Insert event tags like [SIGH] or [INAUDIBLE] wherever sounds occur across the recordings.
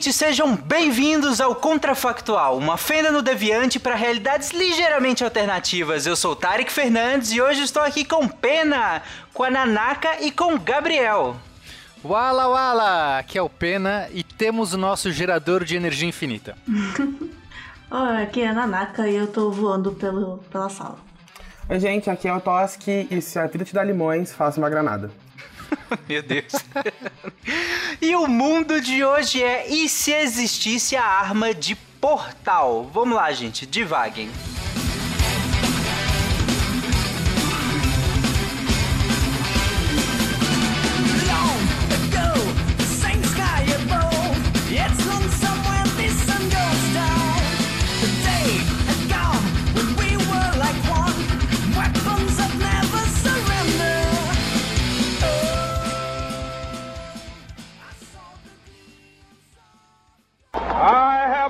Ouvintes, sejam bem-vindos ao Contrafactual, uma fenda no deviante para realidades ligeiramente alternativas. Eu sou Tarek Fernandes e hoje estou aqui com Pena, com a Nanaka e com o Gabriel. Wala Wala, aqui é o Pena e temos o nosso gerador de energia infinita. [LAUGHS] Oi, aqui é a Nanaka e eu tô voando pelo, pela sala. Oi, gente, aqui é o Toski e se a vida te dá limões, faça uma granada. [LAUGHS] Meu Deus. e o mundo de hoje é e se existisse a arma de portal? Vamos lá, gente,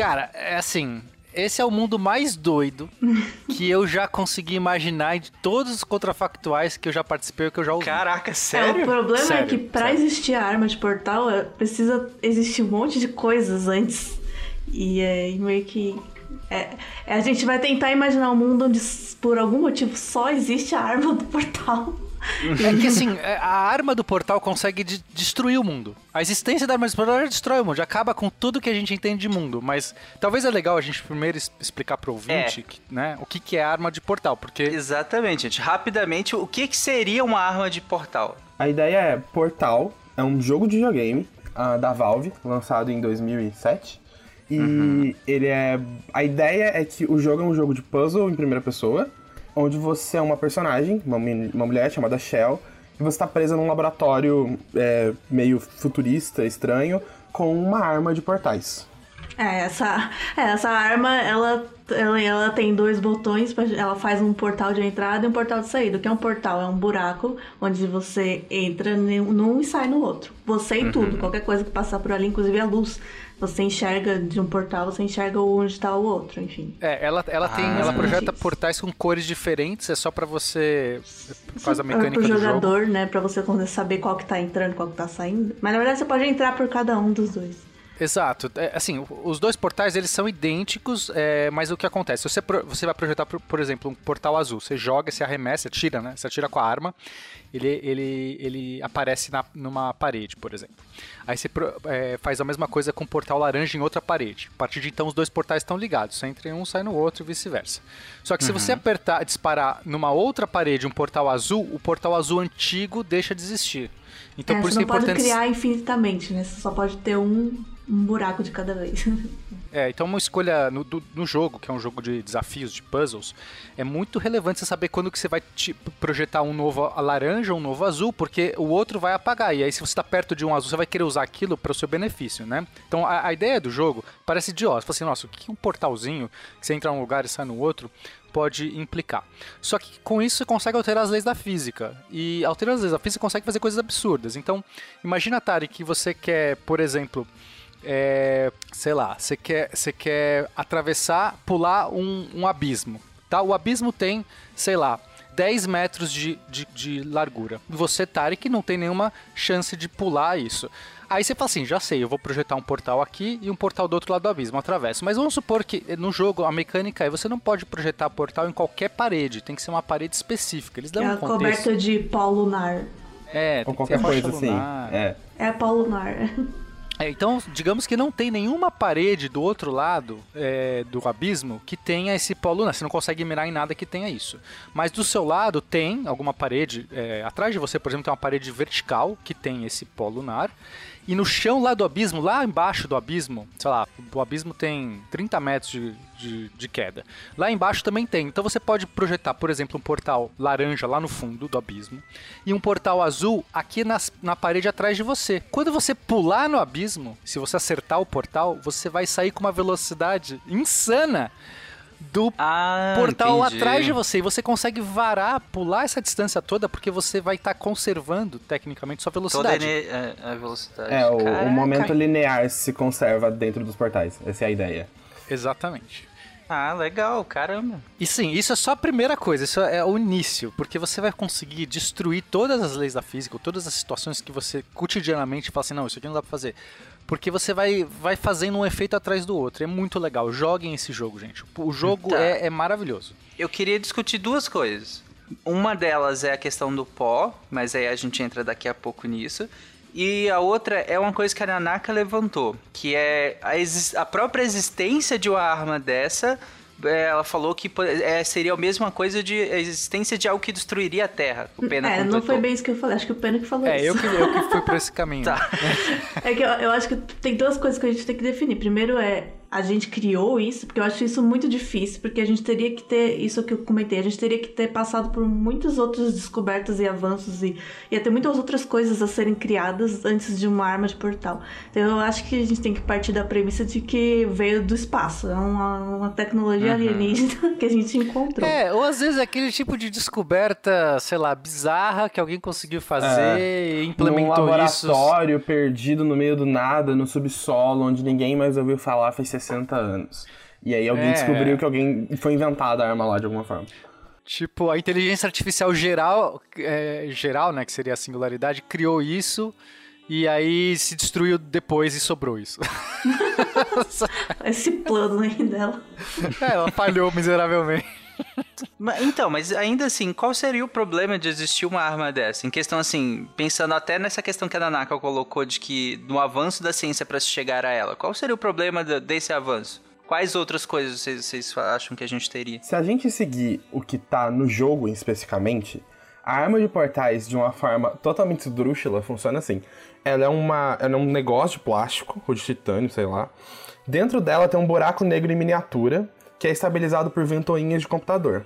Cara, é assim, esse é o mundo mais doido [LAUGHS] que eu já consegui imaginar de todos os contrafactuais que eu já participei que eu já ouvi. Caraca, sério? É, o problema sério, é que pra sério. existir a arma de portal, é, precisa existir um monte de coisas antes. E é meio que. É, é, a gente vai tentar imaginar um mundo onde, por algum motivo, só existe a arma do portal. [LAUGHS] É que assim, é, a arma do portal consegue de- destruir o mundo. A existência da arma do portal já destrói o mundo, já acaba com tudo que a gente entende de mundo. Mas talvez é legal a gente primeiro explicar pro ouvinte É. que, né, o que, que é arma de portal, porque Exatamente, gente. Rapidamente, o que, que seria uma arma de portal? A ideia é Portal, é um jogo de videogame ah, da Valve, lançado em 2007. E ele é. A ideia é que o jogo é um jogo de puzzle em primeira pessoa, onde você é uma personagem, uma, uma mulher chamada Shell, e você está presa num laboratório é, meio futurista, estranho, com uma arma de portais. É, essa, é, essa arma, ela, ela, ela tem dois botões, pra- ela faz um portal de entrada e um portal de saída. O que é um portal? É um buraco onde você entra num num e sai no outro. Você e tudo, qualquer coisa que passar por ali, inclusive a luz. Você enxerga de um portal, você enxerga onde está o outro, enfim. é, ela, ela tem, Ah, ela projeta isso. portais com cores diferentes, é só pra você por causa da Pro mecânica do jogo. jogador, né, pra você saber qual que tá entrando, qual que tá saindo. Mas na verdade você pode entrar por cada um dos dois. Exato. É, assim, os dois portais eles são idênticos, é, mas o que acontece? Você, você vai projetar, por, por exemplo, um portal azul. Você joga, você arremessa, atira, né? Você atira com a arma, ele, ele, ele aparece na, numa parede, por exemplo. Aí você é, faz a mesma coisa com o portal laranja em outra parede. A partir de então, os dois portais estão ligados. Você entra em um, sai no outro e vice-versa. Só que se você apertar, disparar numa outra parede um portal azul, o portal azul antigo deixa de existir. Então, é, por você isso é não pode importante. criar infinitamente, né? Você só pode ter um, um buraco de cada vez. [LAUGHS] É, então uma escolha no, do- no jogo, que é um jogo de desafios, de puzzles, é muito relevante você saber quando que você vai te projetar um novo laranja, um novo azul, porque o outro vai apagar. E aí, se você está perto de um azul, você vai querer usar aquilo para o seu benefício, né? Então a, a ideia do jogo parece idiota. Você fala assim, nossa, o que um portalzinho que você entra num lugar e sai no outro pode implicar. Só que com isso você consegue alterar as leis da física. E alterando as leis da física, você consegue fazer coisas absurdas. Então, imagina, Tari, que você quer, por exemplo, é, sei lá, você quer, você quer atravessar, pular um, um abismo, tá? O abismo tem, sei lá, 10 metros de, de, de largura. E você, Tarek, não tem nenhuma chance de pular isso. Aí você fala assim, já sei, eu vou projetar um portal aqui e um portal do outro lado do abismo, atravesso. Mas vamos supor que no jogo a mecânica é você não pode projetar portal em qualquer parede, tem que ser uma parede específica. Eles dão é um coberta de pó lunar. É, Ou qualquer coisa assim. lunar. É. É pó lunar. [LAUGHS] É, então, digamos que não tem nenhuma parede do outro lado é, do abismo que tenha esse polo lunar. Você não consegue mirar em nada que tenha isso. Mas do seu lado tem alguma parede. é, atrás de você, por exemplo, tem uma parede vertical que tem esse polo lunar. E no chão lá do abismo, lá embaixo do abismo, sei lá, o abismo tem 30 metros de, de, de queda. Lá embaixo também tem. Então você pode projetar, por exemplo, um portal laranja lá no fundo do abismo e um portal azul aqui nas, na parede atrás de você. Quando você pular no abismo, se você acertar o portal, você vai sair com uma velocidade insana do Ah, portal entendi. atrás de você e você consegue varar, pular essa distância toda porque você vai estar conservando tecnicamente sua Toda a, velocidade. ene- a- a velocidade. É, o, o momento linear se conserva dentro dos portais. Essa é a ideia. Exatamente. Ah, legal, caramba. E sim, isso é só a primeira coisa, isso é o início, porque você vai conseguir destruir todas as leis da física, todas as situações que você cotidianamente fala assim, não, isso aqui não dá pra fazer. Porque você vai, vai fazendo um efeito atrás do outro. É muito legal. Joguem esse jogo, gente. O jogo Tá. é, é maravilhoso. Eu queria discutir duas coisas. Uma delas é a questão do pó, mas aí a gente entra daqui a pouco nisso. E a outra é uma coisa que a Nanaka levantou, que é a, a própria existência de uma arma dessa. É, Ela falou que é, seria a mesma coisa de a existência de algo que destruiria a Terra. O Pena É, não foi bem isso que eu falei. Acho que o Pena que falou É, isso. eu que, eu que fui por esse caminho. Tá. [LAUGHS] É que eu, eu acho que tem duas coisas que a gente tem que definir. Primeiro é a gente criou isso, porque eu acho isso muito difícil, porque a gente teria que ter, isso que eu comentei, a gente teria que ter passado por muitas outras descobertas e avanços e ia ter muitas outras coisas a serem criadas antes de uma arma de portal. Então eu acho que a gente tem que partir da premissa de que veio do espaço, é uma, uma tecnologia alienígena [LAUGHS] que a gente encontrou. É, ou às vezes é aquele tipo de descoberta, sei lá, bizarra que alguém conseguiu fazer e Num implementou isso. laboratório perdido no meio do nada, no subsolo, onde ninguém mais ouviu falar faz 60 anos. E aí alguém É. descobriu que alguém foi inventada a arma lá de alguma forma. Tipo, a inteligência artificial geral, é, geral, né, que seria a singularidade, criou isso e aí se destruiu depois e sobrou isso. [LAUGHS] Esse plano aí dela. É, ela falhou miseravelmente. Então, mas ainda assim, qual seria o problema de existir uma arma dessa? Em questão assim, pensando até nessa questão que a Nanaka colocou de que no avanço da ciência para se chegar a ela, qual seria o problema de- desse avanço? Quais outras coisas vocês, vocês acham que a gente teria? Se a gente seguir o que tá no jogo especificamente, a arma de portais, de uma forma totalmente esdrúxula, funciona assim. Ela é, uma, ela é um negócio de plástico, ou de titânio, sei lá. Dentro dela tem um buraco negro em miniatura, que é estabilizado por ventoinhas de computador.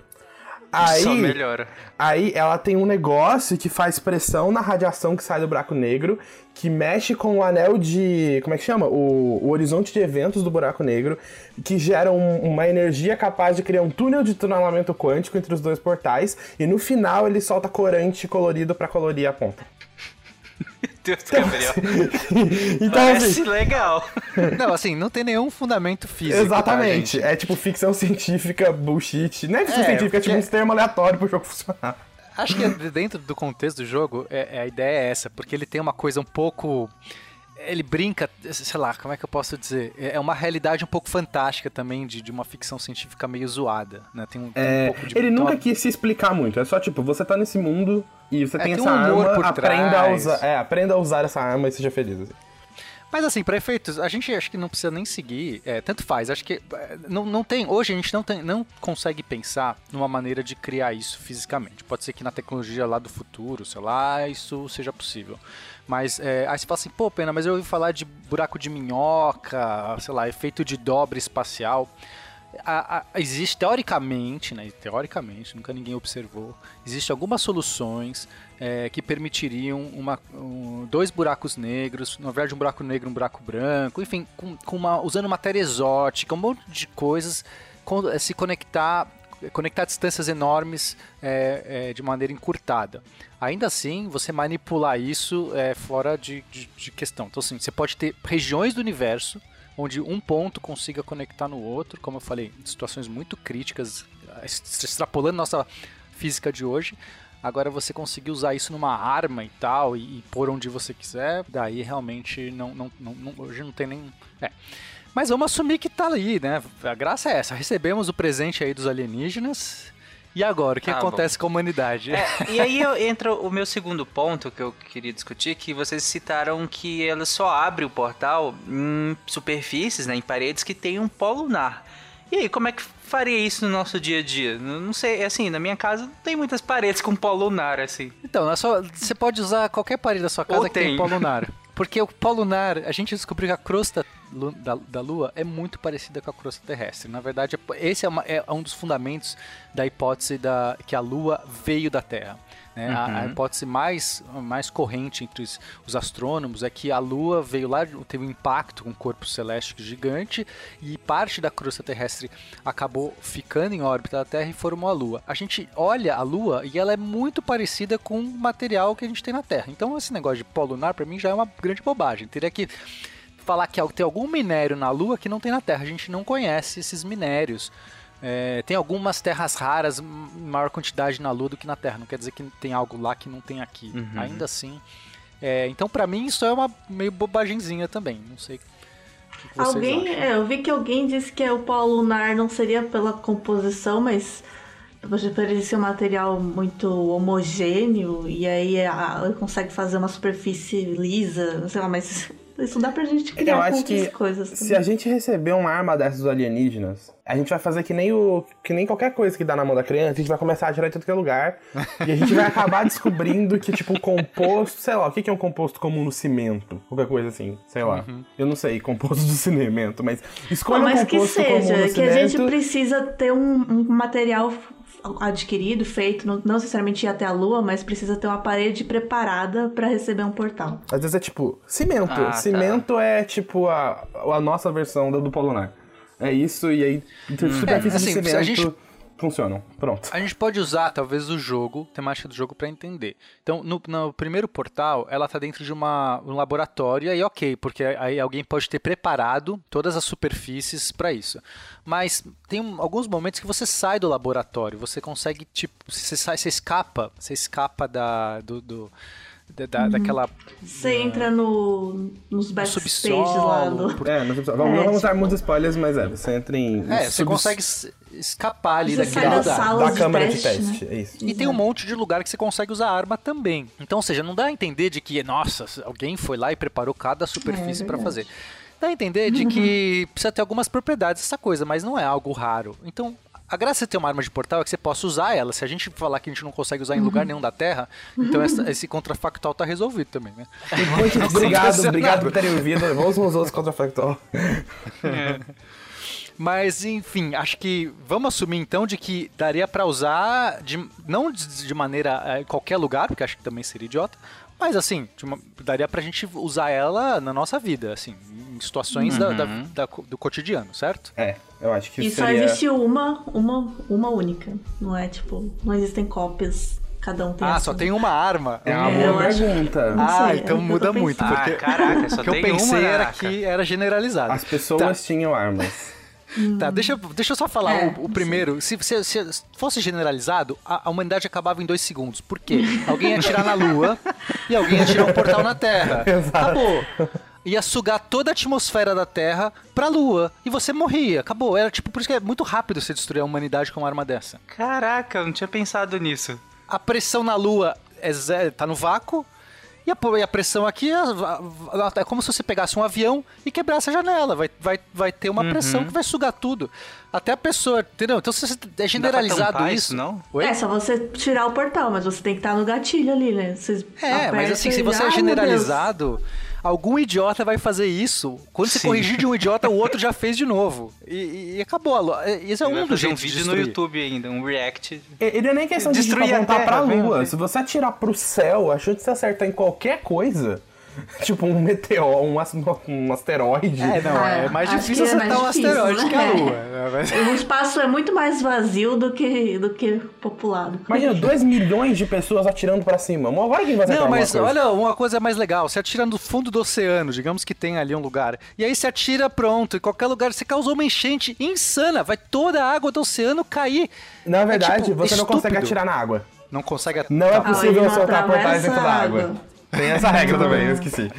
Aí, Só melhora. Aí ela tem um negócio que faz pressão na radiação que sai do buraco negro, que mexe com o anel de. Como é que chama? O, o horizonte de eventos do buraco negro, que gera um- uma energia capaz de criar um túnel de tunelamento quântico entre os dois portais, e no final ele solta corante colorido pra colorir a ponta. Deus, Gabriel. [LAUGHS] então, Parece assim, legal. [LAUGHS] Não, assim, não tem nenhum fundamento físico. exatamente. tá, gente? é tipo ficção [LAUGHS] científica bullshit. Não é ficção É, científica, é tipo um termo aleatório pro jogo funcionar. Acho que dentro do contexto do jogo, é, é- a ideia é essa, porque ele tem uma coisa um pouco. Ele brinca, sei lá, como é que eu posso dizer? É é uma realidade um pouco fantástica também, de, de uma ficção científica meio zoada, né? Tem um, tem um É, pouco de. ele nunca quis se explicar muito. É só tipo, você tá nesse mundo e você É, tem tem essa um arma, por aprenda a trás. usar. É, aprenda a usar essa arma e seja feliz. assim. Mas assim, para efeitos, a gente acho que não precisa nem seguir, é, tanto faz, acho que é, não, não tem, hoje a gente não, tem, não consegue pensar numa maneira de criar isso fisicamente. Pode ser que na tecnologia lá do futuro, sei lá, isso seja possível. Mas é, aí você fala assim, pô, pena, mas eu ouvi falar de buraco de minhoca, sei lá, efeito de dobra espacial. A- a- existe teoricamente, né? Teoricamente, nunca ninguém observou. Existem algumas soluções é, que permitiriam uma, um- dois buracos negros, na verdade um buraco negro um buraco branco, enfim, com, com uma, usando matéria exótica, um monte de coisas, con- eh, se conectar, conectar distâncias enormes é, é, de maneira encurtada. Ainda assim, você manipular isso é fora de, de, de questão. Então, assim, você pode ter regiões do universo onde um ponto consiga conectar no outro, como eu falei, situações muito críticas, extrapolando nossa física de hoje. Agora você conseguir usar isso numa arma e tal, e, e pôr onde você quiser, daí realmente não, não, não, não- hoje não tem nem. É. Mas vamos assumir que tá ali, né? A graça é essa. Recebemos o presente aí dos alienígenas E agora, o que Ah, acontece com a humanidade? É, e aí eu- entra o meu segundo ponto que eu queria discutir, que vocês citaram que ela só abre o portal em superfícies, né, em paredes que tem um pó lunar. E aí, como é que faria isso no nosso dia a dia? Não sei, assim, na minha casa não tem muitas paredes com pó lunar, assim. Então, é só, você pode usar qualquer parede da sua casa Ou que tem tem. pó lunar. Porque o pó lunar, a gente descobriu que a crosta da, da Lua é muito parecida com a crosta terrestre. Na verdade, é- esse é, uma- é um dos fundamentos da hipótese da, que a Lua veio da Terra. né? A- A, Uhum. hipótese mais, mais corrente entre os, os astrônomos é que a Lua veio lá, teve um impacto com um corpo celeste gigante e parte da crosta terrestre acabou ficando em órbita da Terra e formou a Lua. A gente olha a Lua e ela é muito parecida com o material que a gente tem na Terra. Então esse negócio de pó lunar para mim já é uma grande bobagem. Teria que falar que tem algum minério na Lua que não tem na Terra. A gente não conhece esses minérios. É, tem algumas terras raras, maior quantidade na Lua do que na Terra. Não quer dizer que tem algo lá que não tem aqui. Uhum. Ainda assim. é, então, pra mim, isso é uma meio bobagenzinha também. Não sei. o que Alguém, acham. é, eu vi que alguém disse que o pó lunar não seria pela composição, mas ser um material muito homogêneo e aí a- ele consegue fazer uma superfície lisa, não sei lá, mas isso dá pra gente criar Eu acho outras que coisas. se a gente receber uma arma dessas dos alienígenas, a gente vai fazer que nem o que nem qualquer coisa que dá na mão da criança, a gente vai começar a tirar em todo que é lugar e a gente vai acabar descobrindo que tipo o composto, sei lá, o que que é um composto comum no cimento, qualquer coisa assim, sei lá. Eu não sei, composto do cimento, mas escolha Não, mas um que composto comum seja, no que a gente cimento. precisa ter um, um material adquirido, feito, não, não necessariamente ir até a lua, mas precisa ter uma parede preparada pra receber um portal. Às vezes é tipo, cimento. Ah, tá. cimento é tipo a, a nossa versão do, do polo lunar. É isso, e aí superfícies assim, de se a cimento gente- funcionam. Pronto. A gente pode usar, talvez, o jogo, temática do jogo, pra entender. Então, no, no primeiro portal, ela tá dentro de uma, um laboratório, e aí ok, porque aí alguém pode ter preparado todas as superfícies pra isso. Mas tem um- alguns momentos que você sai do laboratório, você consegue, tipo, você, sai, você escapa, você escapa da, do, do- da, da- daquela... Você entra no, nos backstage lá subsolo, do... por- É, não, vamos, não vamos dar muitos spoilers, mas é, você entra em. É, você subs- consegue escapar ali Você daquele da lugar. sala. da aulas de câmera de teste, teste. É isso. E tem um monte de lugar que você consegue usar arma também. Então, ou seja, não dá a entender de que, nossa, alguém foi lá e preparou cada superfície É pra verdade. fazer. Dá a entender de que [LAUGHS] precisa ter algumas propriedades essa coisa, mas não é algo raro. Então, a graça de ter uma arma de portal é que você possa usar ela. Se a gente falar que a gente não consegue usar em lugar nenhum da Terra, então essa- esse contrafactual tá resolvido também, né? Muito [LAUGHS] obrigado, obrigado por terem ouvido. Vamos nos outros contrafactual. Mas, enfim, acho que vamos assumir então de que daria pra usar, de, não de, de maneira eh, em qualquer lugar, porque acho que também seria idiota, mas assim, de uma- daria pra gente usar ela na nossa vida, assim, em situações da- da- da- do cotidiano, certo? É, eu acho que E só seria. existe uma, uma, uma única. Não é tipo, não existem cópias, cada um tem Ah, só sua. tem uma arma. É uma É, eu boa acho- pergunta. Ah, sei, então é muda muito, pensando. porque Ah, caraca, só [LAUGHS] o que eu pensei era que era generalizado. As pessoas tinham armas. [LAUGHS] Tá, deixa, eu- deixa eu só falar É, o, o primeiro. Se, se- se fosse generalizado, a, a humanidade acabava em dois segundos. Por quê? [LAUGHS] Alguém ia atirar na Lua e alguém ia tirar um portal na Terra. [LAUGHS] Acabou. Ia sugar toda a atmosfera da Terra pra Lua. E você morria. Acabou. Era tipo, por isso que é muito rápido você destruir a humanidade com uma arma dessa. Caraca, eu não tinha pensado nisso. A pressão na Lua é zero, tá no vácuo. E a, e a pressão aqui é, é como se você pegasse um avião e quebrasse a janela. Vai, vai, vai ter uma pressão que vai sugar tudo. Até a pessoa, entendeu? Então se você- é generalizado tampar isso. isso, não? Oi? É, só você tirar o portal, mas você tem que estar no gatilho ali, né? Você É, mas assim, se você é generalizado, algum idiota vai fazer isso. Quando você Sim. corrigir de um idiota, o outro já [LAUGHS] fez de novo. E, e acabou. a Esse é Ele um dos fazer um jeitos de vídeo no. YouTube ainda, um react. E e não é nem questão de Destruir a apontar Terra, pra vem, lua. Se você atirar pro céu, achando que você acertar em qualquer coisa, [LAUGHS] tipo um meteoro, um, as- um asteroide. É, não, é Ah, mais acho difícil que é acertar um mais difícil, asteroide que a né? Lua. né? Mas- O espaço é muito mais vazio do que, do que populado. Imagina, 2 milhões de pessoas atirando pra cima. Uma hora quem vai acertar Não, mas coisa? olha, uma coisa mais legal. Você atira no fundo do oceano, digamos que tem ali um lugar. E aí você atira pronto, em qualquer lugar. Você causou uma enchente insana. Vai toda a água do oceano cair. Na verdade, tipo, você não consegue estúpido. atirar na água. Não consegue Não é possível soltar portais dentro da água. Tem essa regra também, eu esqueci.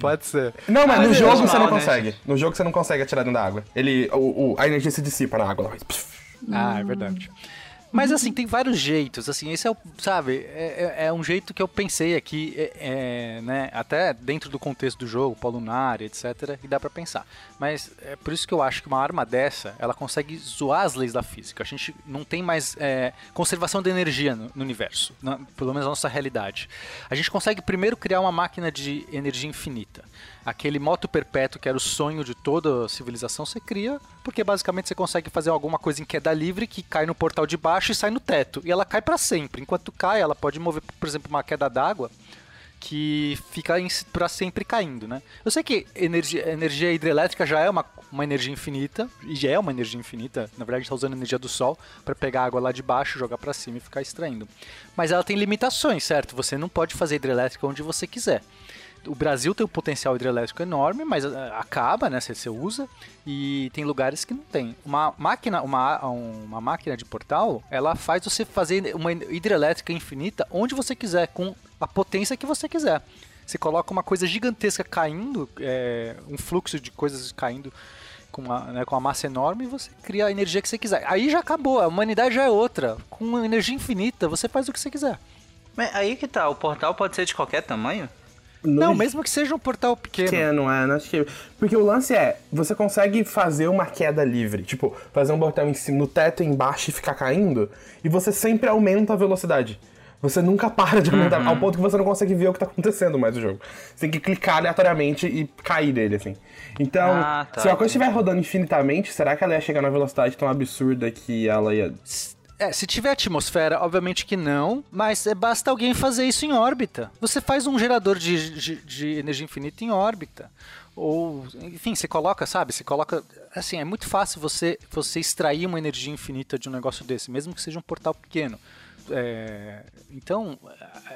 Pode ser. Não, mas Ah, no mas é jogo normal, você não né? consegue. No jogo você não consegue atirar dentro da água. Ele, o, o- a energia se dissipa na água. Ah, é verdade. Mas assim, tem vários jeitos, assim, esse é o, sabe, é, é- é um jeito que eu pensei aqui, é, é, né, até dentro do contexto do jogo, polo lunar, etc, e dá pra pensar. Mas é por isso que eu acho que uma arma dessa, ela consegue zoar as leis da física. A gente não tem mais é, conservação de energia no, no universo, na- pelo menos na nossa realidade. A gente consegue primeiro criar uma máquina de energia infinita. Aquele moto perpétuo que era o sonho de toda civilização, você cria, porque basicamente você consegue fazer alguma coisa em queda livre que cai no portal de baixo e sai no teto. E ela cai pra sempre. Enquanto cai, ela pode mover, por exemplo, uma queda d'água que fica pra sempre caindo, né? Eu sei que energia, energia hidrelétrica já é uma, uma energia infinita, e já é uma energia infinita, na verdade está usando energia do sol para pegar água lá de baixo, jogar para cima e ficar extraindo. Mas ela tem limitações, certo? Você não pode fazer hidrelétrica onde você quiser. O Brasil tem um potencial hidrelétrico enorme, mas ah, acaba, né? Você, você usa e tem lugares que não tem. Uma máquina, uma, uma máquina de portal, ela faz você fazer uma hidrelétrica infinita onde você quiser, com a potência que você quiser. Você coloca uma coisa gigantesca caindo, é, um fluxo de coisas caindo com uma, né, com uma massa enorme e você cria a energia que você quiser. Aí já acabou, a humanidade já é outra. Com energia infinita, você faz o que você quiser. Mas aí que tá, o portal pode ser de qualquer tamanho? Não, mesmo que seja um portal pequeno. Pequeno, é, não acho que... Porque o lance é, você consegue fazer uma queda livre, tipo, fazer um botão em cima, no teto embaixo e ficar caindo, e você sempre aumenta a velocidade. Você nunca para de aumentar, Uhum. ao ponto que você não consegue ver o que tá acontecendo mais no jogo. Você tem que clicar aleatoriamente e cair dele, assim. Então, Ah, tá, se uma coisa estiver rodando infinitamente, será que ela ia chegar numa velocidade tão absurda que ela ia... É, se tiver atmosfera, obviamente que não, mas é, basta alguém fazer isso em órbita. Você faz um gerador de, de, de energia infinita em órbita. Ou, enfim, você coloca, sabe? Você coloca. Assim, é muito fácil você, você extrair uma energia infinita de um negócio desse, mesmo que seja um portal pequeno. É, então,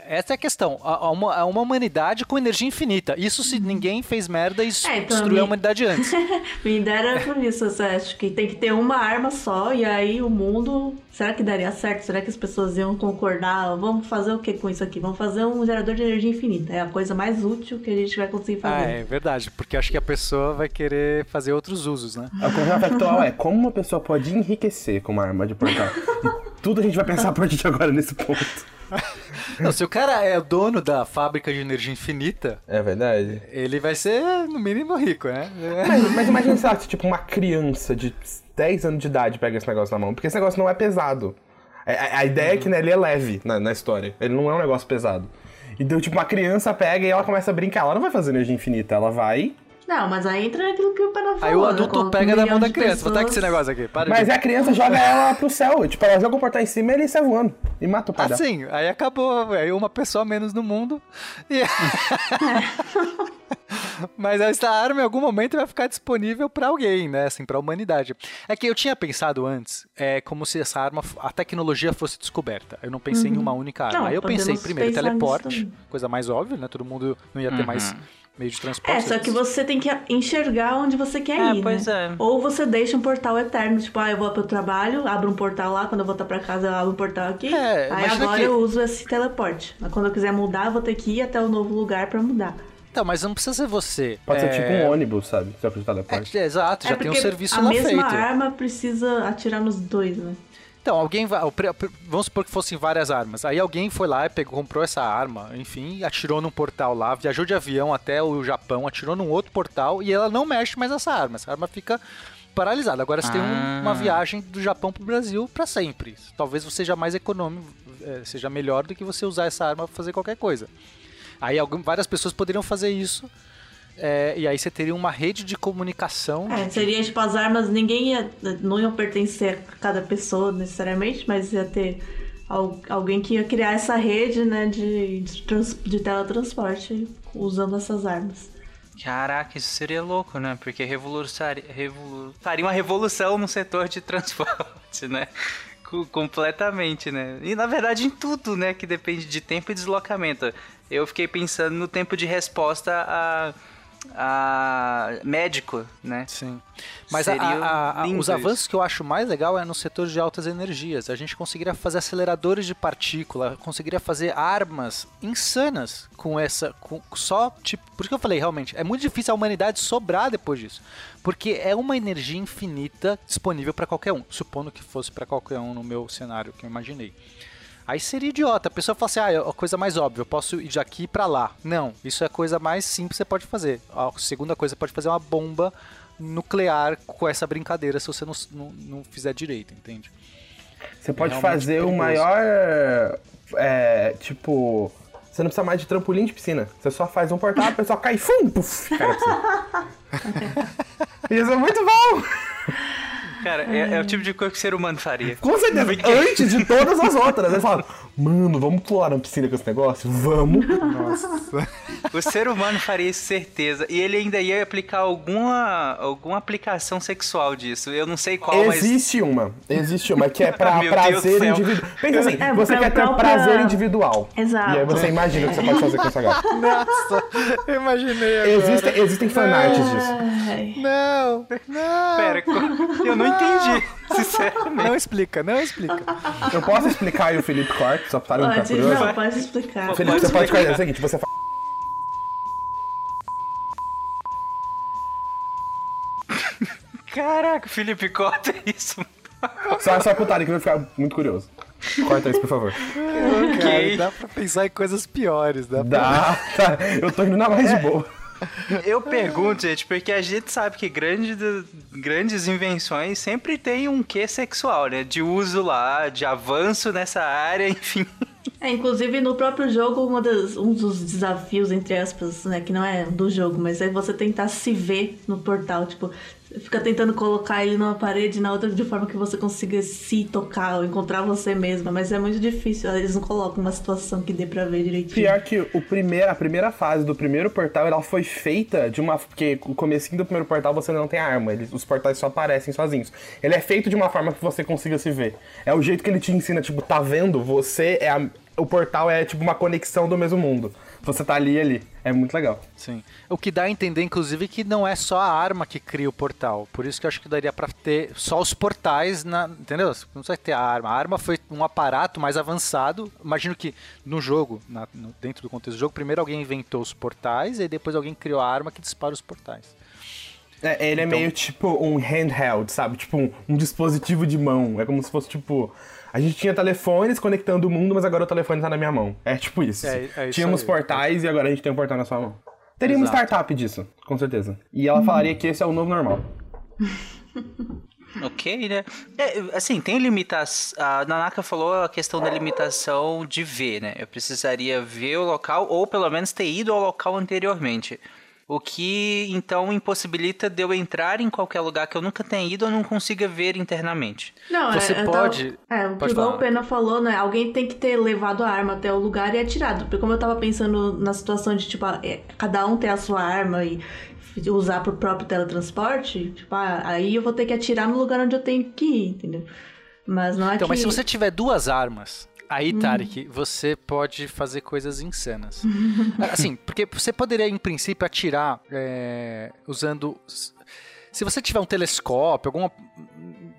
essa é a questão. Há há uma, há uma humanidade com energia infinita. Isso se ninguém fez merda e É, então, destruiu me- a humanidade antes. [LAUGHS] Me dera por isso, eu acho que tem que ter uma arma só e aí o mundo. Será que daria certo? Será que as pessoas iam concordar? Vamos fazer o que com isso aqui? Vamos fazer um gerador de energia infinita. É a coisa mais útil que a gente vai conseguir Ah, fazer. é verdade, porque acho que a pessoa vai querer fazer outros usos, né? A conversa factual é como uma pessoa pode enriquecer com uma arma de portal. [LAUGHS] E tudo a gente vai pensar a partir de agora nesse ponto. [LAUGHS] Não, se o cara é o dono da fábrica de energia infinita, É verdade. ele vai ser, no mínimo, rico, né? Mas, mas imagina, se tipo uma criança de 10 anos de idade pega esse negócio na mão, porque esse negócio não é pesado. A, a- a ideia é que né, ele é leve na, na história, ele não é um negócio pesado. Então, tipo, uma criança pega e ela começa a brincar, ela não vai fazer energia infinita, ela vai. Não, mas aí entra naquilo que o Pana falou. Aí o né? adulto Com pega um na milhão mão da criança. Vou dar com esse pessoas. negócio aqui, para Mas de... a criança joga ela pro céu. [LAUGHS] Tipo, ela joga o portal em cima e ele sai voando. E mata o pai dela. Assim, aí acabou, aí uma pessoa a menos no mundo. [LAUGHS] E... [LAUGHS] Mas essa arma em algum momento vai ficar disponível pra alguém, né? Assim, pra humanidade. É que eu tinha pensado antes, é como se essa arma, a tecnologia fosse descoberta. Eu não pensei em uma única arma. Não, aí eu pensei primeiro teleporte, coisa mais óbvia, né? Todo mundo não ia ter mais meio de transporte. É, só que você tem que enxergar onde você quer É, ir, pois né? é. Ou você deixa um portal eterno, tipo, ah, eu vou pro trabalho, abro um portal lá, quando eu voltar pra casa eu abro um portal aqui. É, aí agora que- eu uso esse teleporte. Mas quando eu quiser mudar, eu vou ter que ir até o novo lugar pra mudar. Então, mas não precisa ser você. Pode É, ser tipo um ônibus, sabe? Só que de teleporte. É, exato, já é tem um serviço a lá mesma feito. arma precisa atirar nos dois, né? Então, alguém vai. Vamos supor que fossem várias armas. Aí alguém foi lá e pegou, comprou essa arma, enfim, atirou num portal lá, viajou de avião até o Japão, atirou num outro portal e ela não mexe mais essa arma. Essa arma fica paralisada. Agora você tem um- Ah. uma viagem do Japão pro Brasil pra sempre. Talvez você seja mais econômico, eh, seja melhor do que você usar essa arma pra fazer qualquer coisa. Aí algum- várias pessoas poderiam fazer isso. Eh, e aí você teria uma rede de comunicação. É, seria tipo as armas, ninguém ia. não iam pertencer a cada pessoa necessariamente, mas ia ter al- alguém que ia criar essa rede, né, de, de, trans- de teletransporte usando essas armas. Caraca, isso seria louco, né? Porque revolucionaria, uma revolução no setor de transporte, né? Co- Completamente, né? E na verdade em tudo, né? Que depende de tempo e deslocamento. Eu fiquei pensando no tempo de resposta a, a médico, né? Sim. Mas a- a- os avanços que eu acho mais legal é no setor de altas energias. A gente conseguiria fazer aceleradores de partícula, conseguiria fazer armas insanas com essa. Com, só, tipo. Por isso que eu falei, realmente, é muito difícil a humanidade sobrar depois disso. Porque é uma energia infinita disponível para qualquer um. Supondo que fosse para qualquer um no meu cenário que eu imaginei. Aí seria idiota. A pessoa fala assim: ah, é a coisa mais óbvia, eu posso ir daqui pra lá. Não, isso é a coisa mais simples que você pode fazer. A segunda coisa, você pode fazer uma bomba nuclear com essa brincadeira se você não, não, não fizer direito, entende? Você pode realmente fazer o perigoso. maior. É, tipo. Você não precisa mais de trampolim de piscina. Você só faz um portal, a pessoa cai e fum, puf. [LAUGHS] Isso é muito bom! [LAUGHS] Cara, é, é o tipo de coisa que o ser humano faria. Com certeza, antes de todas as outras. Ele fala, mano, vamos pular na piscina com esse negócio? Vamos. O ser humano faria isso, certeza. E ele ainda ia aplicar alguma, alguma aplicação sexual disso. Eu não sei qual, mas. Existe uma, existe uma que é pra [LAUGHS] prazer individual. Pensa assim, É, você quer ter própria- prazer individual. Exato. E aí você imagina o que você pode fazer com essa gata. [LAUGHS] Nossa, eu imaginei agora. Existem, existem fanarts disso. Não, não. Pera, eu não entendi, [LAUGHS] sinceramente. Não explica, não explica. Eu posso explicar aí o Felipe Corte, só para não ficar curioso? não, pode explicar. Felipe, Pode você pode explicar. fazer o seguinte, você faz... Caraca, Felipe, corta isso. Só, só putaria que vai ficar muito curioso. Corta isso, por favor. Cara, dá pra pensar em coisas piores, dá pra... Dá, [LAUGHS] tá. Eu tô indo na mais de boa. [LAUGHS] Eu pergunto, gente, porque a gente sabe que grande, grandes invenções sempre tem um quê sexual, né? De uso lá, de avanço nessa área, [LAUGHS] enfim. É, inclusive no próprio jogo, das, um dos desafios, entre aspas, né, que não é do jogo, mas é você tentar se ver no portal, tipo, fica tentando colocar ele numa parede na outra de forma que você consiga se tocar ou encontrar você mesma, mas é muito difícil, eles não colocam uma situação que dê pra ver direitinho. Pior que o primeiro, a primeira fase do primeiro portal, ela foi feita de uma... Porque o comecinho do primeiro portal você não tem arma, eles, os portais só aparecem sozinhos. Ele é feito de uma forma que você consiga se ver. É o jeito que ele te ensina, tipo, tá vendo? Você é a... O portal é tipo uma conexão do mesmo mundo. Você tá ali e ali. É muito legal. Sim. O que dá a entender, inclusive, que não é só a arma que cria o portal. Por isso que eu acho que daria pra ter só os portais, na, entendeu? Não precisa ter a arma. A arma foi um aparato mais avançado. Imagino que no jogo, na- no- dentro do contexto do jogo, primeiro alguém inventou os portais e depois alguém criou a arma que dispara os portais. É, ele é Então- meio tipo um handheld, sabe? Tipo um, um dispositivo de mão. É como se fosse tipo. A gente tinha telefones conectando o mundo, mas agora o telefone tá na minha mão. É tipo isso. É- é isso Tínhamos aí. portais e agora a gente tem um portal na sua mão. Teria uma startup disso, com certeza. E ela falaria que esse é o novo normal. Ok, né? É, assim, tem limitação. A Nanaka falou a questão da limitação de ver, né? Eu precisaria ver o local, ou pelo menos ter ido ao local anteriormente. O que então impossibilita de eu entrar em qualquer lugar que eu nunca tenha ido ou não consiga ver internamente. Não, Você é, pode- Tava, é, o que pode igual o Pena falou, né? Alguém tem que ter levado a arma até o lugar e atirado. Porque como eu tava pensando na situação de, tipo, é, cada um ter a sua arma e usar pro próprio teletransporte, tipo, ah, aí eu vou ter que atirar no lugar onde eu tenho que ir, entendeu? Mas não é Então, que... mas se você tiver duas armas, aí, Tarek, você pode fazer coisas insanas. [LAUGHS] assim, porque você poderia, em princípio, atirar é, usando. Se você tiver um telescópio, alguma.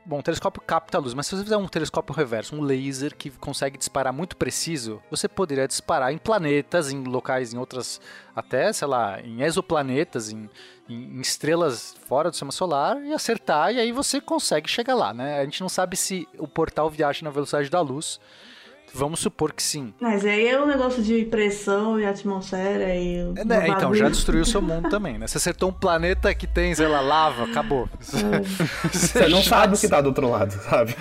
Bom, o telescópio capta a luz, mas se você fizer um telescópio reverso, um laser que consegue disparar muito preciso, você poderia disparar em planetas, em locais, em outras. Até, sei lá, em exoplanetas, em, em- em estrelas fora do sistema solar e acertar, e aí você consegue chegar lá, né? A gente não sabe se o portal viaja na velocidade da luz. Vamos supor que sim. Mas aí é o negócio de pressão e atmosfera e... o É, né? Então, já destruiu seu mundo [LAUGHS] também, né? Você acertou um planeta que tem, sei lá, lava, acabou. [LAUGHS] Você não sabe o que tá do outro lado, sabe?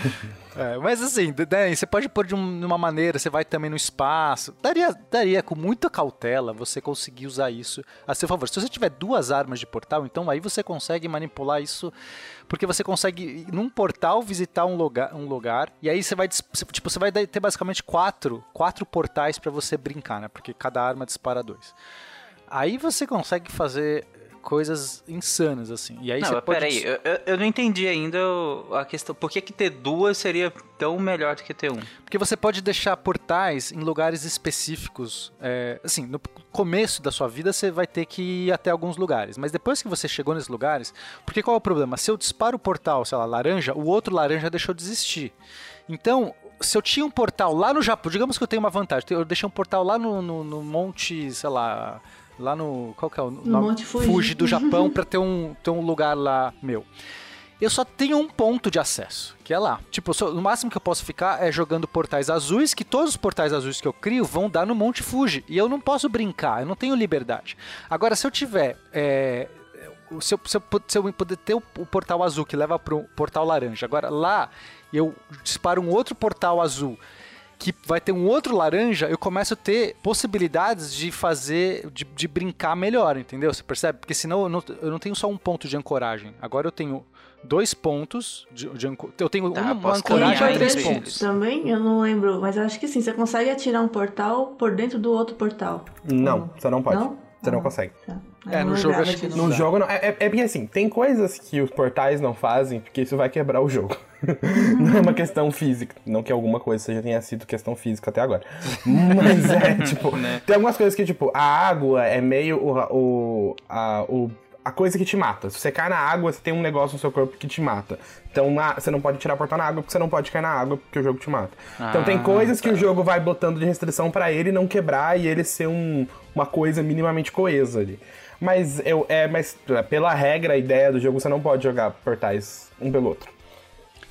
É, mas assim, né, você pode pôr de, de uma maneira, você vai também no espaço. Daria, daria com muita cautela você conseguir usar isso a seu favor. Se você tiver duas armas de portal, então aí você consegue manipular isso, porque você consegue, num portal, visitar um lugar, um lugar e aí você vai, tipo, você vai ter basicamente quatro, quatro portais pra você brincar, né? Porque cada arma dispara dois. Aí você consegue fazer coisas insanas, assim. E aí não, você mas pode... peraí, eu, eu- não entendi ainda a questão. Por que, que ter duas seria tão melhor do que ter um? Porque você pode deixar portais em lugares específicos. é, assim, no começo da sua vida você vai ter que ir até alguns lugares. Mas depois que você chegou nesses lugares. Porque qual é o problema? Se eu disparo o portal, sei lá, laranja, o outro laranja deixou de existir. Então. Se eu tinha um portal lá no Japão, digamos que eu tenho uma vantagem, eu deixei um portal lá no, no, no monte, sei lá, lá no. Qual que é o nome? Monte Fuji. do Japão pra ter um, ter um lugar lá meu eu só tenho um ponto de acesso, que é lá. Tipo, só- no máximo que eu posso ficar é jogando portais azuis, que todos os portais azuis que eu crio vão dar no Monte Fuji. E eu não posso brincar, eu não tenho liberdade. Agora, se eu tiver. é, o- se, eu, se, eu, se eu poder ter o, o portal azul que leva pro portal laranja, agora lá eu disparo um outro portal azul que vai ter um outro laranja, eu começo a ter possibilidades de fazer, de, de brincar melhor, entendeu? Você percebe? Porque senão eu não, eu não tenho só um ponto de ancoragem. Agora eu tenho dois pontos de, de Eu tenho Tá, uma, uma posso ancoragem a três pontos. Também, eu não lembro, mas eu acho que sim. Você consegue atirar um portal por dentro do outro portal. Não, você não pode. Não? Você não Ah. consegue. Tá. É, Eu no não jogo acho que não No jogo não. É, é- é porque assim, tem coisas que os portais não fazem, porque isso vai quebrar o jogo. [LAUGHS] não é uma questão física. Não que alguma coisa seja tenha sido questão física até agora. Mas é, [LAUGHS] tipo, tem algumas coisas que, tipo, a água é meio o. o, a, o a coisa que te mata. Se você cai na água, você tem um negócio no seu corpo que te mata. Então na- você não pode tirar portal na água porque você não pode cair na água porque o jogo te mata. então tem Ah, coisas que o jogo vai botando de restrição pra ele não quebrar e ele ser um- uma coisa minimamente coesa ali. Mas eu é, mas pela regra, a ideia do jogo você não pode jogar portais um pelo outro.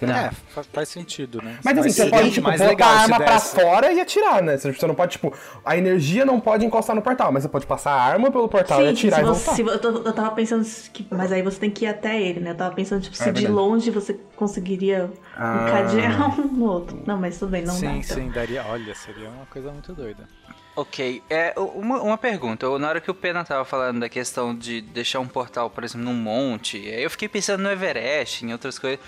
É, fa- faz sentido, né? Mas assim, Mas você pode tipo, botar a arma pra fora e atirar, né? Você não pode, tipo, a energia não pode encostar no portal, mas você pode passar a arma pelo portal e Sim, atirar se e voltar. se eu, tô- eu tava pensando que. Mas aí você tem que ir até ele, né? Eu tava pensando, tipo, se É de verdade. longe você conseguiria Ah. encadear [LAUGHS] um no outro. Não, mas tudo bem, não dá. Sim, Então. sim, daria. Olha, seria uma coisa muito doida. Ok, é, uma, uma pergunta. Na hora que o Pena tava falando da questão de deixar um portal, por exemplo, num monte, aí eu fiquei pensando no Everest, em outras coisas.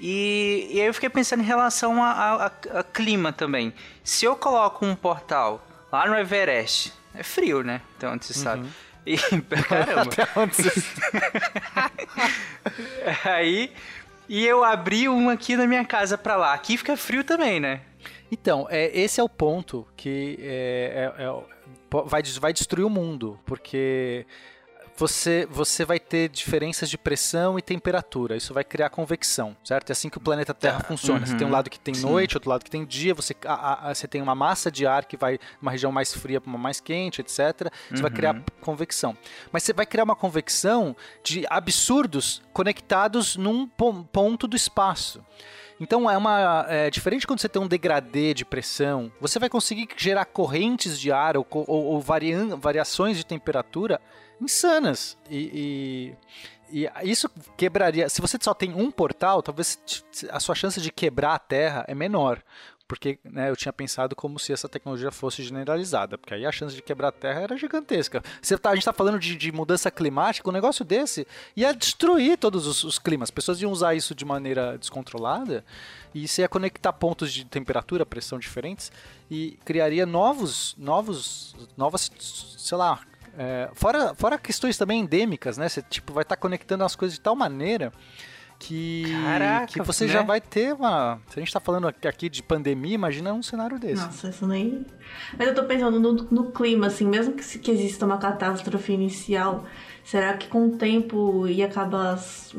E, e aí eu fiquei pensando em relação a, a- a- clima também. Se eu coloco um portal lá no Everest, é frio, né? Então, você sabe. E, [LAUGHS] caramba. Até onde você... [LAUGHS] [LAUGHS] aí, e eu abri um aqui na minha casa pra lá. Aqui fica frio também, né? Então, é, esse é o ponto que é, é- é- vai, vai destruir o mundo, porque você, você vai ter diferenças de pressão e temperatura. Isso vai criar convecção, certo? É assim que o planeta Terra funciona. Você tem um uhum, lado que tem sim. noite, outro lado que tem dia. Você, a- a- você tem uma massa de ar que vai de uma região mais fria para uma mais quente, etc. Você vai criar convecção. Mas você vai criar uma convecção de absurdos conectados num pon- ponto do espaço. Então é uma é, diferente quando você tem um degradê de pressão, você vai conseguir gerar correntes de ar ou, ou, ou variações de temperatura insanas e, e- e isso quebraria. Se você só tem um portal, talvez a sua chance de quebrar a Terra é menor. Porque né, eu tinha pensado como se essa tecnologia fosse generalizada, porque aí a chance de quebrar a Terra era gigantesca. Você tá- a gente está falando de, de mudança climática, um negócio desse ia destruir todos os, os climas. As pessoas iam usar isso de maneira descontrolada e você ia conectar pontos de temperatura, pressão diferentes e criaria novos, novos, novas, sei lá, é, fora, fora questões também endêmicas, né? Você tipo, vai estar conectando as coisas de tal maneira que, Caraca, que você né? já vai ter uma. Se a gente tá falando aqui de pandemia, imagina um cenário desse. Nossa, isso nem. Mas eu tô pensando no, no clima, assim, mesmo que, se- que exista uma catástrofe inicial, será que com o tempo ia acabar, sei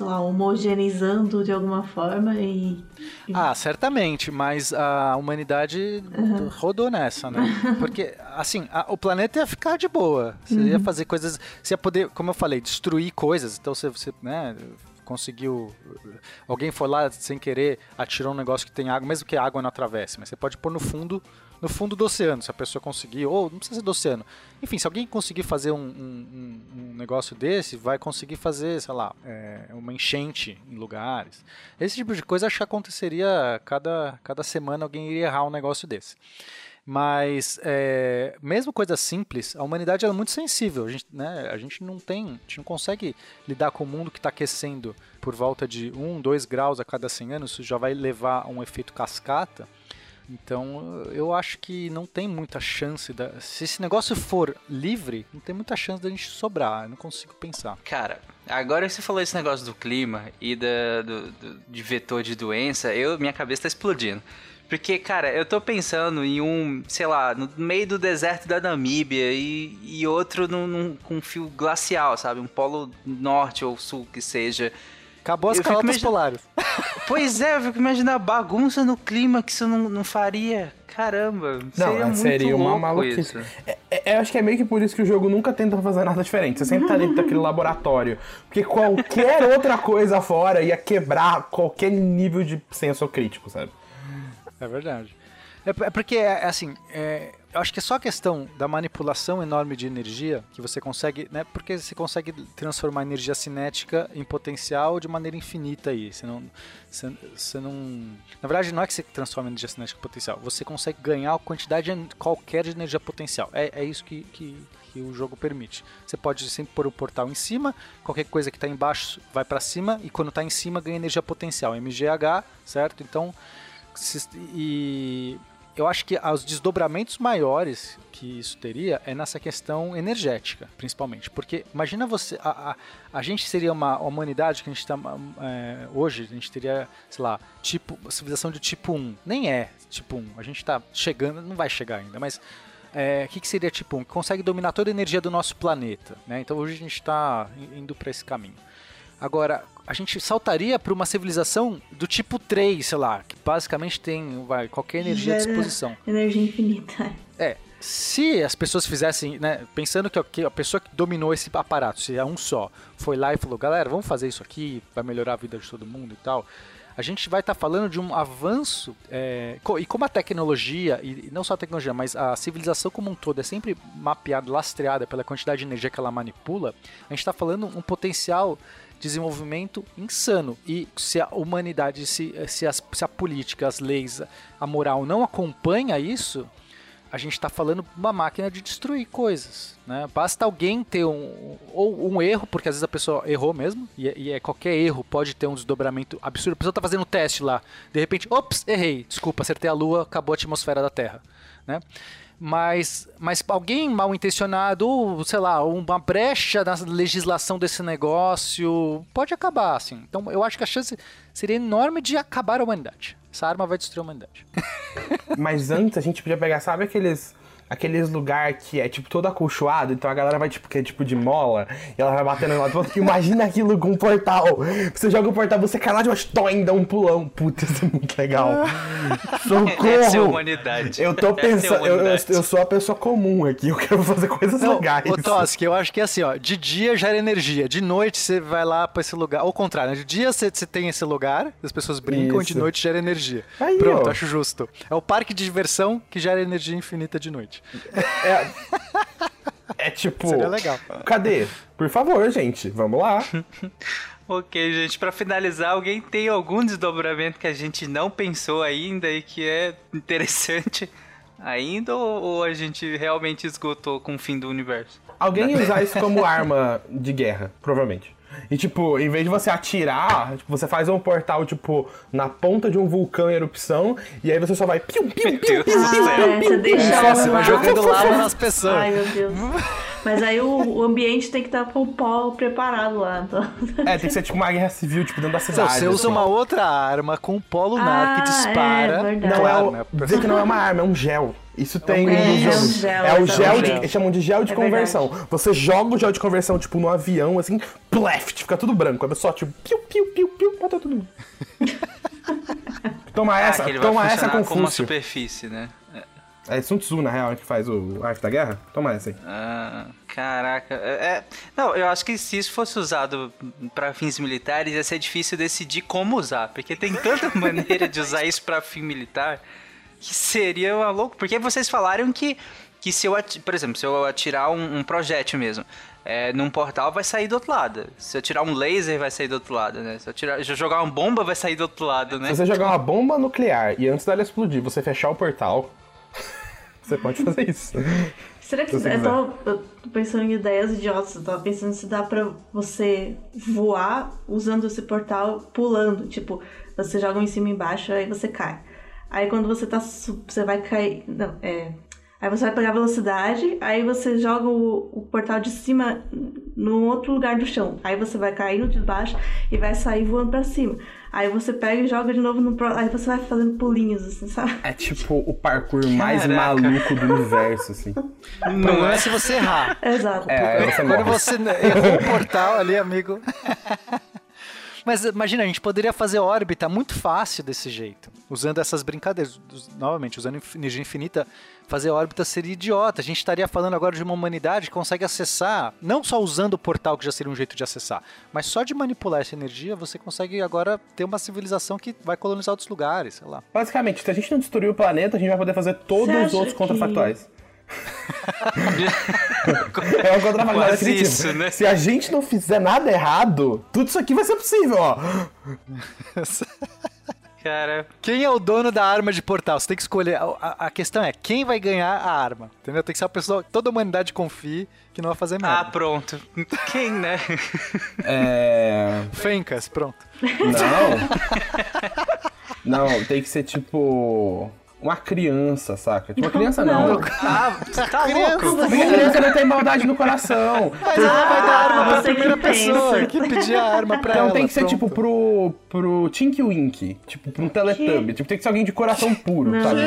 lá, homogeneizando de alguma forma e. Ah, certamente, mas a humanidade rodou nessa, né? [LAUGHS] Porque, assim, a- o planeta ia ficar de boa. Você ia fazer coisas. Você ia poder, como eu falei, destruir coisas. Então você, você né, conseguiu. Alguém foi lá sem querer, atirou um negócio que tem água, mesmo que a água não atravesse, mas você pode pôr no fundo. No fundo do oceano, se a pessoa conseguir, ou não precisa ser do oceano. Enfim, se alguém conseguir fazer um, um- um- negócio desse, vai conseguir fazer, sei lá, é, uma enchente em lugares. Esse tipo de coisa acho que aconteceria cada, cada semana alguém iria errar um negócio desse. Mas, é, mesmo coisa simples, a humanidade é muito sensível. A gente, né, a gente não tem, a gente não consegue lidar com o mundo que está aquecendo por volta de 1, 2 graus a cada 100 anos. Isso já vai levar a um efeito cascata Então eu acho que não tem muita chance. Da... Se esse negócio for livre, não tem muita chance da gente sobrar. Eu não consigo pensar. Cara, agora que você falou esse negócio do clima e da, do, do- de vetor de doença, eu, minha cabeça tá explodindo. Porque, cara, eu tô pensando em um, sei lá, no meio do deserto da Namíbia e, e outro num, num- com um fio glacial, sabe? Um polo norte ou sul que seja. Acabou as Eu calotas imagina- polares. Pois é, eu fico imaginando a bagunça no clima que isso não, não faria. Caramba, Não, seria é, muito seria uma louco maluquice. isso. É, é, eu acho que é meio que por isso que o jogo nunca tenta fazer nada diferente. Você sempre tá dentro daquele laboratório. Porque qualquer [LAUGHS] outra coisa fora ia quebrar qualquer nível de senso crítico, sabe? É verdade. É, é porque, é, assim, é, eu acho que é só a questão da manipulação enorme de energia que você consegue, né? Porque você consegue transformar energia cinética em potencial de maneira infinita aí. Você não, você, você não, na verdade, não é que você transforma energia cinética em potencial. Você consegue ganhar a quantidade qualquer de energia potencial. É, é isso que, que, que o jogo permite. Você pode sempre pôr o portal em cima, qualquer coisa que está embaixo vai para cima e quando está em cima ganha energia potencial, MGH, certo? Então e eu acho que os desdobramentos maiores que isso teria é nessa questão energética, principalmente. Porque imagina você. A, a, a gente seria uma humanidade que a gente está. hoje, a gente teria, sei lá, tipo, civilização de tipo 1. Nem é tipo 1. A gente está chegando, não vai chegar ainda, mas. é, O que, que seria tipo 1? Que consegue dominar toda a energia do nosso planeta. Né? Então hoje a gente está indo para esse caminho. Agora, a gente saltaria para uma civilização do tipo 3, sei lá, que basicamente tem vai, qualquer energia à disposição. Energia infinita. É, se as pessoas fizessem, né, pensando que a- pessoa que dominou esse aparato, se é um só, foi lá e falou, galera, vamos fazer isso aqui, vai melhorar a vida de todo mundo e tal, a gente vai estar falando de um avanço, é, e como a tecnologia, e e não só a tecnologia, mas a civilização como um todo é sempre mapeada, lastreada pela quantidade de energia que ela manipula, a gente está falando um potencial desenvolvimento insano. E se a humanidade, se, se, as, se a política, as leis, a moral não acompanha isso, a gente está falando uma máquina de destruir coisas, né? Basta alguém ter um ou um erro, porque às vezes a pessoa errou mesmo, e, é- e é qualquer erro pode ter um desdobramento absurdo. A pessoa tá fazendo um teste lá, de repente, ops, errei, desculpa, acertei a lua, acabou a atmosfera da Terra, né? Mas, mas alguém mal intencionado, ou sei lá, uma brecha na legislação desse negócio, pode acabar, assim. Então eu acho que a chance seria enorme de acabar a humanidade. Essa arma vai destruir a humanidade. [LAUGHS] Mas antes a gente podia pegar, sabe aqueles. Aqueles lugar que é tipo todo acolchoado, então a galera vai tipo, que é tipo de mola, e ela vai batendo outro. [LAUGHS] Imagina aquilo com um portal. Você joga o portal, você cai lá de baixo, toim, dá um pulão. Puta, isso é muito legal. [LAUGHS] Socorro! Essa é a humanidade. Eu tô é pensando, eu, eu, eu sou a pessoa comum aqui, eu quero fazer coisas Não, legais. ô Toski, eu acho que é assim, ó, de dia gera energia, de noite você vai lá pra esse lugar, ou ao contrário, né? de dia você, você tem esse lugar, as pessoas brincam, de Isso. noite gera energia. Aí, Pronto, ó. acho justo. É o parque de diversão que gera energia infinita de noite. É tipo. Seria legal. Cadê? Por favor, gente, vamos lá. [LAUGHS] Ok, gente, pra finalizar, alguém tem algum desdobramento que a gente não pensou ainda e que é interessante ainda ou, ou a gente realmente esgotou com o fim do universo? Alguém ia usar isso como arma de guerra, provavelmente. E tipo, em vez de você atirar, tipo, você faz um portal, tipo, na ponta de um vulcão em erupção, e aí você só vai piu, piu, piu, piu, piu, piu, piu, É, jogando lava nas pessoas. Ai, meu Deus. [LAUGHS] Mas aí o, o ambiente tem que estar com o pó preparado lá. Então. É, tem que ser tipo uma guerra civil, tipo, dentro da Não, cidade. você usa assim. uma outra arma com um polo lunar que Ah, dispara. é verdade. Não é o. né? Dizer que não é uma arma, é um gel. Isso tem um- é, é um jogos. gel, É o gel É de. gel. Eles chamam de gel de É conversão. Você joga o gel de conversão, tipo, no avião, assim, pleft, fica tudo branco. É só, tipo, piu, piu, piu, piu, mata todo mundo. [LAUGHS] Toma essa, ah, vai toma essa, funcionar como uma Confúcio. superfície, né? É Sun Tzu, na real, que faz o arte da guerra? Toma essa aí. Ah, caraca. É, é- não, eu acho que se isso fosse usado pra fins militares, ia ser difícil decidir como usar. Porque tem tanta [LAUGHS] maneira de usar isso pra fim militar que seria uma louco. Porque vocês falaram que, que se eu, por exemplo, se eu atirar um, um projétil mesmo. é, num portal vai sair do outro lado. Se eu tirar um laser, vai sair do outro lado, né? Se eu, tirar, se eu jogar uma bomba, vai sair do outro lado, né? Se você jogar uma bomba nuclear e antes dela explodir, você fechar o portal, [LAUGHS] você pode fazer isso. Será que Se eu, tava, eu tô pensando em ideias idiotas? Eu tava pensando se dá pra você voar usando esse portal pulando. Tipo, você joga um em cima e embaixo, aí você cai. Aí quando você tá. Você vai cair. Não, é. Aí você vai pegar velocidade, aí você joga o, o portal de cima num outro lugar do chão. Aí você vai cair no de baixo e vai sair voando pra cima. Aí você pega e joga de novo no. pro- Aí você vai fazendo pulinhos, assim, sabe? É tipo o parkour mais Caraca. maluco do universo, assim. O problema é se você errar. Exato. É, você Quando você errou o portal ali, amigo. [LAUGHS] Mas imagina, a gente poderia fazer órbita muito fácil desse jeito. Usando essas brincadeiras. Novamente, usando energia infinita, fazer órbita seria idiota. A gente estaria falando agora de uma humanidade que consegue acessar, não só usando o portal, que já seria um jeito de acessar, mas só de manipular essa energia, você consegue agora ter uma civilização que vai colonizar outros lugares, sei lá. Basicamente, se a gente não destruir o planeta, a gente vai poder fazer todos os outros que- contrafactuais. [LAUGHS] é contrafactual Quase definitivo. isso, né? Se a gente não fizer nada errado, tudo isso aqui vai ser possível, ó. [LAUGHS] Cara, Quem é o dono da arma de portal? Você tem que escolher. A, a- a questão é quem vai ganhar a arma. Entendeu? Tem que ser uma pessoa que toda a humanidade confie que não vai fazer ah, nada. pronto. Quem, né? É. Fencas, pronto. Não. Não, tem que ser tipo. Uma criança, saca? Tipo, uma criança não. Não. Ah, você tá louco? Uma criança não tem maldade no coração. Mas ela vai dar arma pra você que primeira pessoa. Que pedir a arma pra Então ela. tem que ser pronto. tipo pro. Pro Tinky Wink. Tipo, pra um Teletubby. Tipo, tem que ser alguém de coração puro, Não. sabe?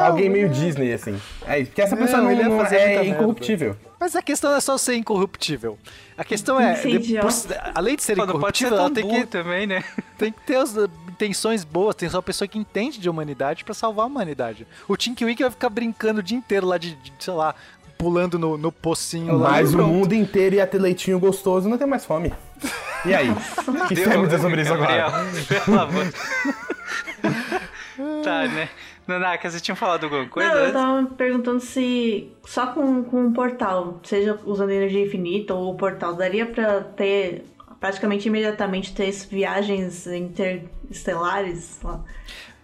Alguém meio Disney, assim. É isso. Porque essa Não, pessoa não, ele ia não fazer é muita merda. incorruptível. Mas a questão não é só ser incorruptível. A questão é, Sim, de- por- além de ser Pô, não pode ser incorruptível, ela tem que, também, né? [LAUGHS] tem que ter as intenções boas, tem só uma pessoa que entende de humanidade pra salvar a humanidade. O Tinky Wink vai ficar brincando o dia inteiro lá de, de, sei lá, pulando no, no pocinho lá. Mas o pronto. mundo inteiro ia ter leitinho gostoso e não tem mais fome. [LAUGHS] E aí? O que você vai me sobre isso Gabriel, agora? Pelo amor. [LAUGHS] tá, né? Nanaka, você tinha falado alguma coisa? Não, eu tava me perguntando se só com, com um portal, seja usando energia infinita ou o portal, daria pra ter praticamente imediatamente ter viagens interestelares lá.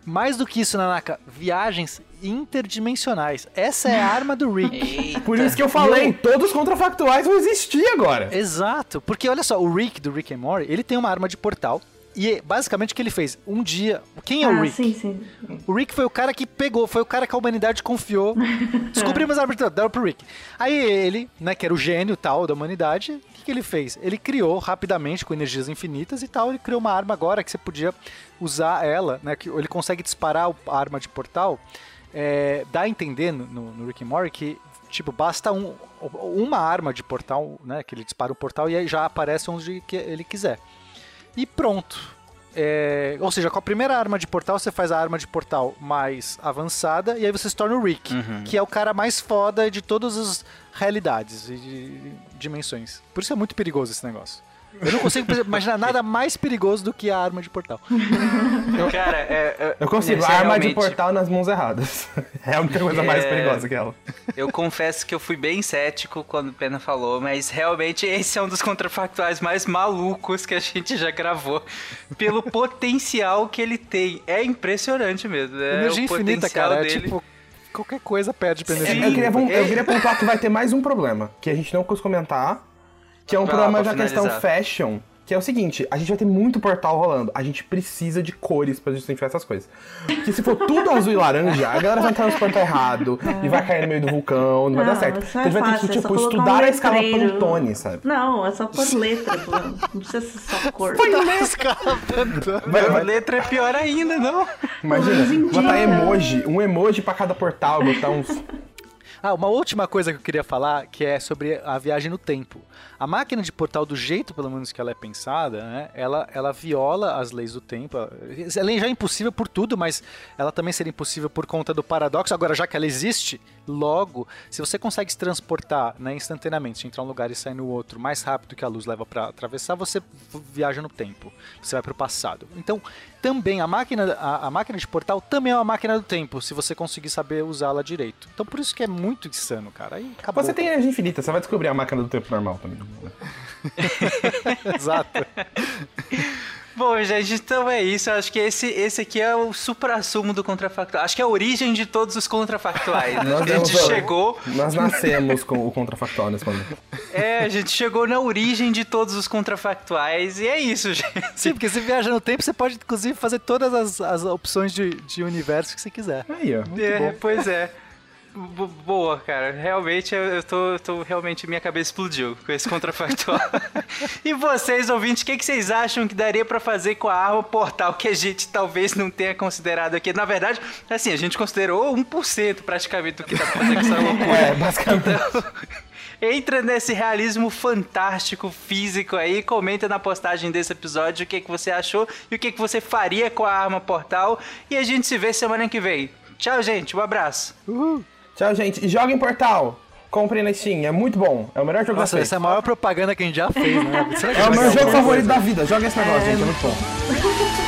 Mais do que isso, Nanaka, viagens interdimensionais. Essa é a arma do Rick. [LAUGHS] Por isso que eu falei, todos os contrafactuais vão existir agora. Exato, porque olha só, o Rick do Rick and Morty, ele tem uma arma de portal. E basicamente o que ele fez? Um dia. Quem é o ah, Rick? sim, sim. O Rick foi o cara que pegou, foi o cara que a humanidade confiou. [LAUGHS] Descobrimos a arma de portal, deram pro Rick. Aí ele, né, que era o gênio tal da humanidade, o que, ele fez? Ele criou rapidamente, com energias infinitas e tal, ele criou uma arma agora que você podia usar ela, né? Que ele consegue disparar a arma de portal. É, dá a entender no, no, Rick and Morty que, tipo, basta um, uma arma de portal, né? Que ele dispara o portal e aí já aparece onde ele quiser. E pronto. É, ou seja, com a primeira arma de portal, você faz a arma de portal mais avançada e aí você se torna o Rick, que é o cara mais foda de todas as realidades e de- dimensões. Por isso é muito perigoso esse negócio. Eu não consigo imaginar nada mais perigoso do que a arma de portal. Cara, é, é- Eu consigo, é arma de portal nas mãos erradas. [LAUGHS] É a única coisa mais É. perigosa que ela. Eu confesso que eu fui bem cético quando o Pena falou, mas realmente esse é um dos contrafactuais mais malucos que a gente já gravou. Pelo potencial que ele tem. É impressionante mesmo. É Energia o infinita, potencial cara, é dele. tipo. Qualquer coisa perde pra energia. Eu queria, eu queria pontuar que vai ter mais um problema, que a gente não quis comentar, que é um lá, problema pra da questão fashion, que é o seguinte, a gente vai ter muito portal rolando, a gente precisa de cores pra justificar essas coisas. Porque se for tudo azul e laranja, a galera vai entrar nos portal errado, [LAUGHS] e vai cair no meio do vulcão, não vai dar Não, certo. isso Então é a gente vai ter que, é tipo, colocar um estudar a escala. Pantone, sabe? Não, é só por letra, pô. não precisa ser só cor. Vai- A vai- letra é pior ainda, não? imagina, botar emoji, um emoji pra cada portal, botar uns... Ah, uma última coisa que eu queria falar, que é sobre a viagem no tempo. A máquina de portal, do jeito pelo menos que ela é pensada, né, ela, ela viola as leis do tempo. Ela já é impossível por tudo, mas ela também seria impossível por conta do paradoxo. Agora, já que ela existe, logo, se você consegue se transportar né, instantaneamente, entrar um lugar e sair no outro mais rápido que a luz leva para atravessar, você viaja no tempo. Você vai para o passado. Então, também a máquina, a, a máquina de portal também é uma máquina do tempo, se você conseguir saber usá-la direito. Então, por isso que é muito insano, cara. Aí acabou. Você tem energia infinita, você vai descobrir a máquina do tempo normal também. [LAUGHS] Exato. Bom, gente, então é isso. Eu acho que esse, esse aqui é o supra-sumo do contrafactual. Acho que é a origem de todos os contrafactuais. Né? Nós a gente chegou. Nós nascemos com o contrafactual nesse momento. É, a gente chegou na origem de todos os contrafactuais. E é isso, gente. Sim, porque se viaja no tempo, você pode, inclusive, fazer todas as, as opções de, de universo que você quiser. Aí, ó. É, pois é. Bo- Boa, cara. Realmente, eu, eu tô, eu tô- Realmente, minha cabeça explodiu com esse contrafactual. [LAUGHS] e vocês, ouvintes, o que, que vocês acham que daria pra fazer com a arma portal que a gente talvez não tenha considerado aqui? Na verdade, assim, a gente considerou 1% praticamente do que pra fazer com essa [LAUGHS] loucura. É, basicamente. Então, [LAUGHS] entra nesse realismo fantástico físico aí, comenta na postagem desse episódio o que, que você achou e o que, que você faria com a arma portal. E a gente se vê semana que vem. Tchau, gente. Um abraço. Tchau, gente. E joga em Portal. Comprem na Steam. É muito bom. É o melhor jogo Nossa, da essa é a maior propaganda que a gente já fez, né? Será que É o meu jogo favorito coisa? da vida. Joga esse negócio, gente. É muito bom. [LAUGHS]